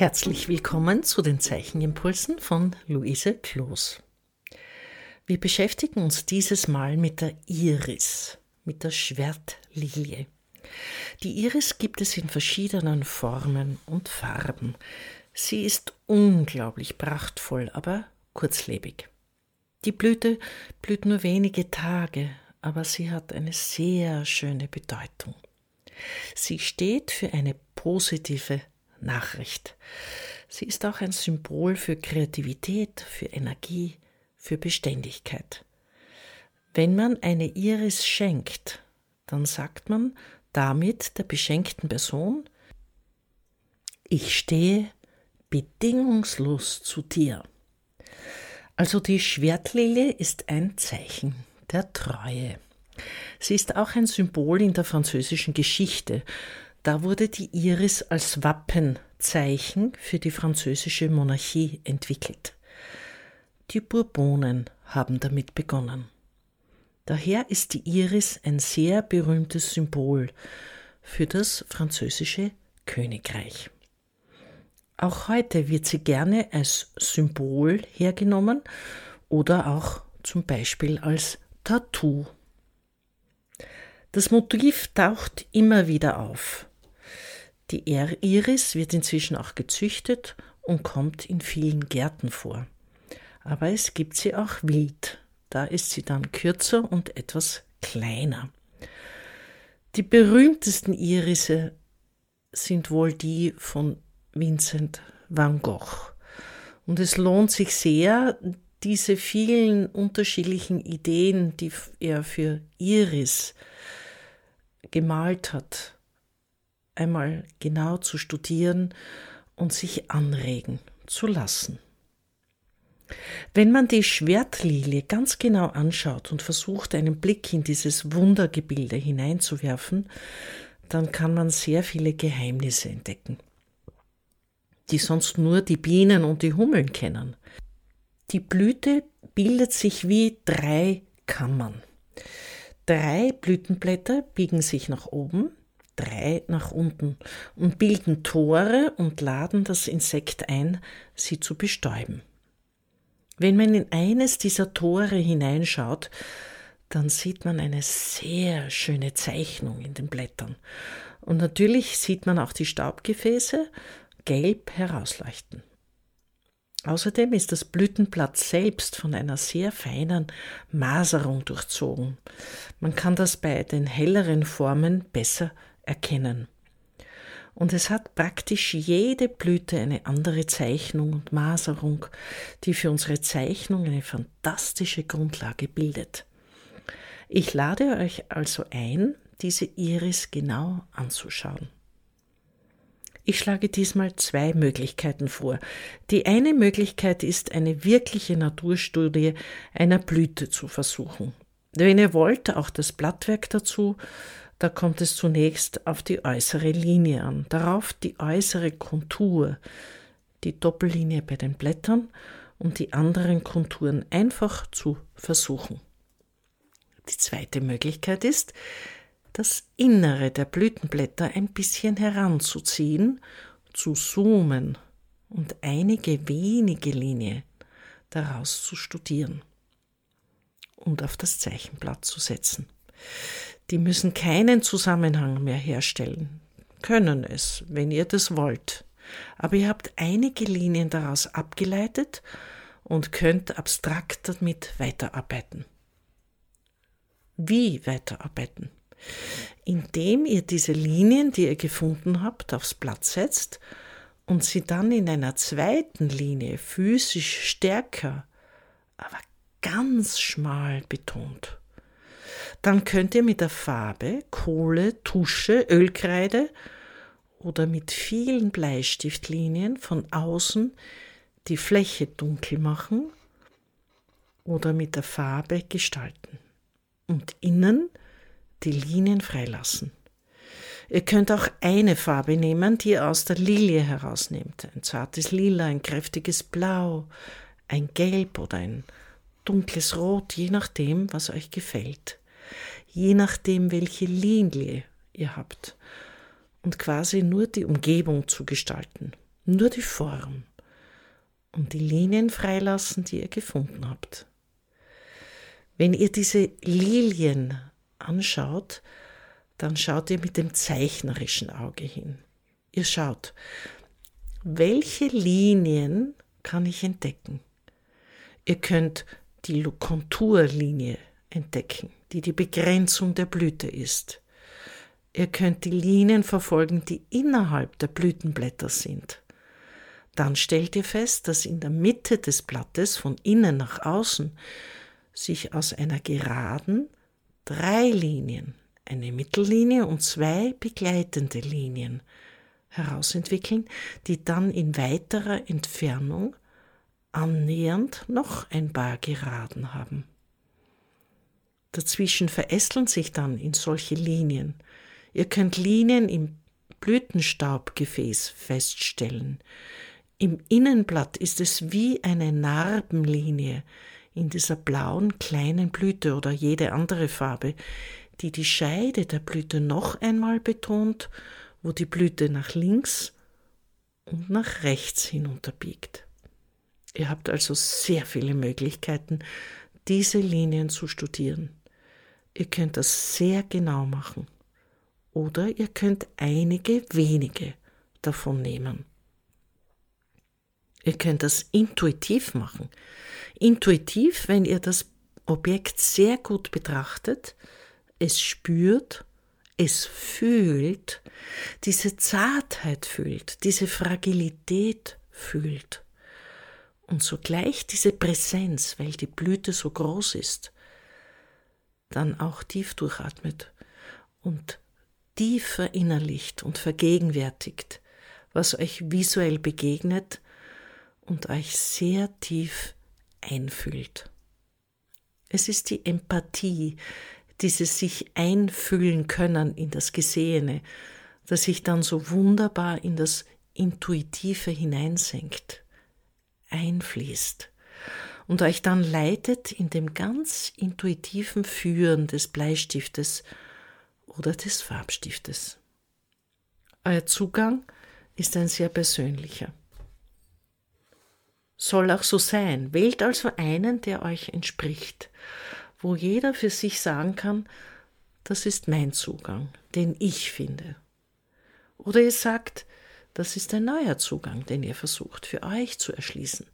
Herzlich willkommen zu den Zeichenimpulsen von Luise Kloos. Wir beschäftigen uns dieses Mal mit der Iris, mit der Schwertlilie. Die Iris gibt es in verschiedenen Formen und Farben. Sie ist unglaublich prachtvoll, aber kurzlebig. Die Blüte blüht nur wenige Tage, aber sie hat eine sehr schöne Bedeutung. Sie steht für eine positive Nachricht. Sie ist auch ein Symbol für Kreativität, für Energie, für Beständigkeit. Wenn man eine Iris schenkt, dann sagt man damit der beschenkten Person, ich stehe bedingungslos zu dir. Also die Schwertlilie ist ein Zeichen der Treue. Sie ist auch ein Symbol in der französischen Geschichte da wurde die Iris als Wappenzeichen für die französische Monarchie entwickelt. Die Bourbonen haben damit begonnen. Daher ist die Iris ein sehr berühmtes Symbol für das französische Königreich. Auch heute wird sie gerne als Symbol hergenommen oder auch zum Beispiel als Tattoo. Das Motiv taucht immer wieder auf. Die Iris wird inzwischen auch gezüchtet und kommt in vielen Gärten vor. Aber es gibt sie auch wild. Da ist sie dann kürzer und etwas kleiner. Die berühmtesten Irise sind wohl die von Vincent van Gogh. Und es lohnt sich sehr, diese vielen unterschiedlichen Ideen, die er für Iris gemalt hat, einmal genau zu studieren und sich anregen zu lassen. Wenn man die Schwertlilie ganz genau anschaut und versucht, einen Blick in dieses Wundergebilde hineinzuwerfen, dann kann man sehr viele Geheimnisse entdecken, die sonst nur die Bienen und die Hummeln kennen. Die Blüte bildet sich wie drei Kammern. Drei Blütenblätter biegen sich nach oben, drei nach unten und bilden Tore und laden das Insekt ein, sie zu bestäuben. Wenn man in eines dieser Tore hineinschaut, dann sieht man eine sehr schöne Zeichnung in den Blättern. Und natürlich sieht man auch die Staubgefäße gelb herausleuchten. Außerdem ist das Blütenblatt selbst von einer sehr feinen Maserung durchzogen. Man kann das bei den helleren Formen besser erkennen. Und es hat praktisch jede Blüte eine andere Zeichnung und Maserung, die für unsere Zeichnung eine fantastische Grundlage bildet. Ich lade euch also ein, diese Iris genau anzuschauen. Ich schlage diesmal zwei Möglichkeiten vor. Die eine Möglichkeit ist, eine wirkliche Naturstudie einer Blüte zu versuchen. Wenn ihr wollt, auch das Blattwerk dazu, da kommt es zunächst auf die äußere Linie an, darauf die äußere Kontur, die Doppellinie bei den Blättern und die anderen Konturen einfach zu versuchen. Die zweite Möglichkeit ist, das Innere der Blütenblätter ein bisschen heranzuziehen, zu zoomen und einige wenige Linien daraus zu studieren und auf das Zeichenblatt zu setzen die müssen keinen Zusammenhang mehr herstellen, können es, wenn ihr das wollt. Aber ihr habt einige Linien daraus abgeleitet und könnt abstrakt damit weiterarbeiten. Wie weiterarbeiten? Indem ihr diese Linien, die ihr gefunden habt, aufs Blatt setzt und sie dann in einer zweiten Linie physisch stärker, aber ganz schmal betont dann könnt ihr mit der Farbe, Kohle, Tusche, Ölkreide oder mit vielen Bleistiftlinien von außen die Fläche dunkel machen oder mit der Farbe gestalten und innen die Linien freilassen. Ihr könnt auch eine Farbe nehmen, die ihr aus der Lilie herausnehmt. Ein zartes Lila, ein kräftiges Blau, ein Gelb oder ein dunkles Rot, je nachdem, was euch gefällt je nachdem, welche Linie ihr habt und quasi nur die Umgebung zu gestalten. nur die Form und die Linien freilassen, die ihr gefunden habt. Wenn ihr diese Lilien anschaut, dann schaut ihr mit dem zeichnerischen Auge hin. Ihr schaut, welche Linien kann ich entdecken? Ihr könnt die Konturlinie entdecken, die die Begrenzung der Blüte ist. Ihr könnt die Linien verfolgen, die innerhalb der Blütenblätter sind. Dann stellt ihr fest, dass in der Mitte des Blattes von innen nach außen sich aus einer Geraden drei Linien, eine Mittellinie und zwei begleitende Linien herausentwickeln, die dann in weiterer Entfernung annähernd noch ein paar Geraden haben. Dazwischen verästeln sich dann in solche Linien. Ihr könnt Linien im Blütenstaubgefäß feststellen. Im Innenblatt ist es wie eine Narbenlinie in dieser blauen kleinen Blüte oder jede andere Farbe, die die Scheide der Blüte noch einmal betont, wo die Blüte nach links und nach rechts hinunterbiegt. Ihr habt also sehr viele Möglichkeiten, diese Linien zu studieren. Ihr könnt das sehr genau machen. Oder ihr könnt einige wenige davon nehmen. Ihr könnt das intuitiv machen. Intuitiv, wenn ihr das Objekt sehr gut betrachtet, es spürt, es fühlt, diese Zartheit fühlt, diese Fragilität fühlt und sogleich diese Präsenz, weil die Blüte so groß ist, dann auch tief durchatmet und tief verinnerlicht und vergegenwärtigt, was euch visuell begegnet und euch sehr tief einfühlt. Es ist die Empathie, dieses sich einfühlen können in das Gesehene, das sich dann so wunderbar in das Intuitive hineinsenkt einfließt und euch dann leitet in dem ganz intuitiven Führen des Bleistiftes oder des Farbstiftes. Euer Zugang ist ein sehr persönlicher. Soll auch so sein. Wählt also einen, der euch entspricht, wo jeder für sich sagen kann, das ist mein Zugang, den ich finde. Oder ihr sagt, das ist ein neuer Zugang, den ihr versucht für euch zu erschließen.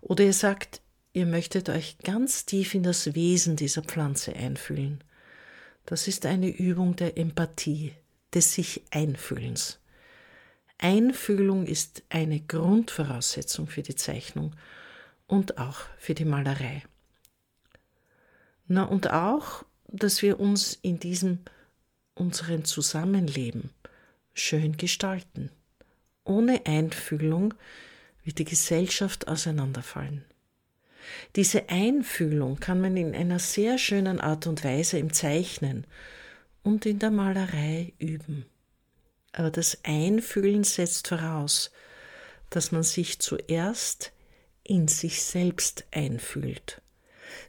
Oder ihr sagt, ihr möchtet euch ganz tief in das Wesen dieser Pflanze einfühlen. Das ist eine Übung der Empathie, des sich Einfühlens. Einfühlung ist eine Grundvoraussetzung für die Zeichnung und auch für die Malerei. Na und auch, dass wir uns in diesem unseren Zusammenleben schön gestalten. Ohne Einfühlung wird die Gesellschaft auseinanderfallen. Diese Einfühlung kann man in einer sehr schönen Art und Weise im Zeichnen und in der Malerei üben. Aber das Einfühlen setzt voraus, dass man sich zuerst in sich selbst einfühlt,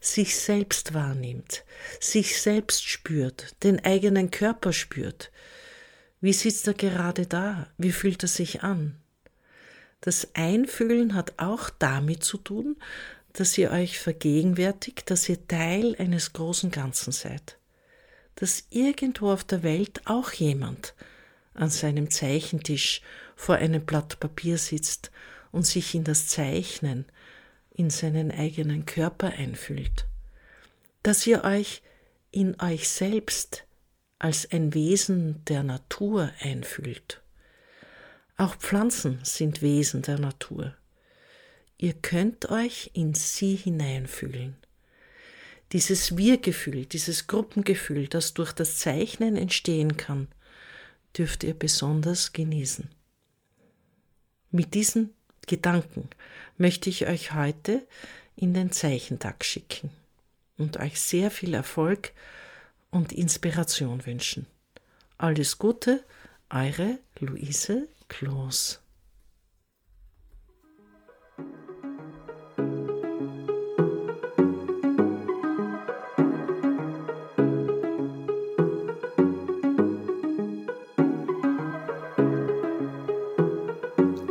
sich selbst wahrnimmt, sich selbst spürt, den eigenen Körper spürt, wie sitzt er gerade da? Wie fühlt er sich an? Das Einfühlen hat auch damit zu tun, dass ihr euch vergegenwärtigt, dass ihr Teil eines großen Ganzen seid. Dass irgendwo auf der Welt auch jemand an seinem Zeichentisch vor einem Blatt Papier sitzt und sich in das Zeichnen, in seinen eigenen Körper einfühlt. Dass ihr euch in euch selbst als ein Wesen der Natur einfühlt. Auch Pflanzen sind Wesen der Natur. Ihr könnt euch in sie hineinfühlen. Dieses Wir-Gefühl, dieses Gruppengefühl, das durch das Zeichnen entstehen kann, dürft ihr besonders genießen. Mit diesen Gedanken möchte ich euch heute in den Zeichentag schicken und euch sehr viel Erfolg und Inspiration wünschen. Alles Gute, eure Luise Kloß.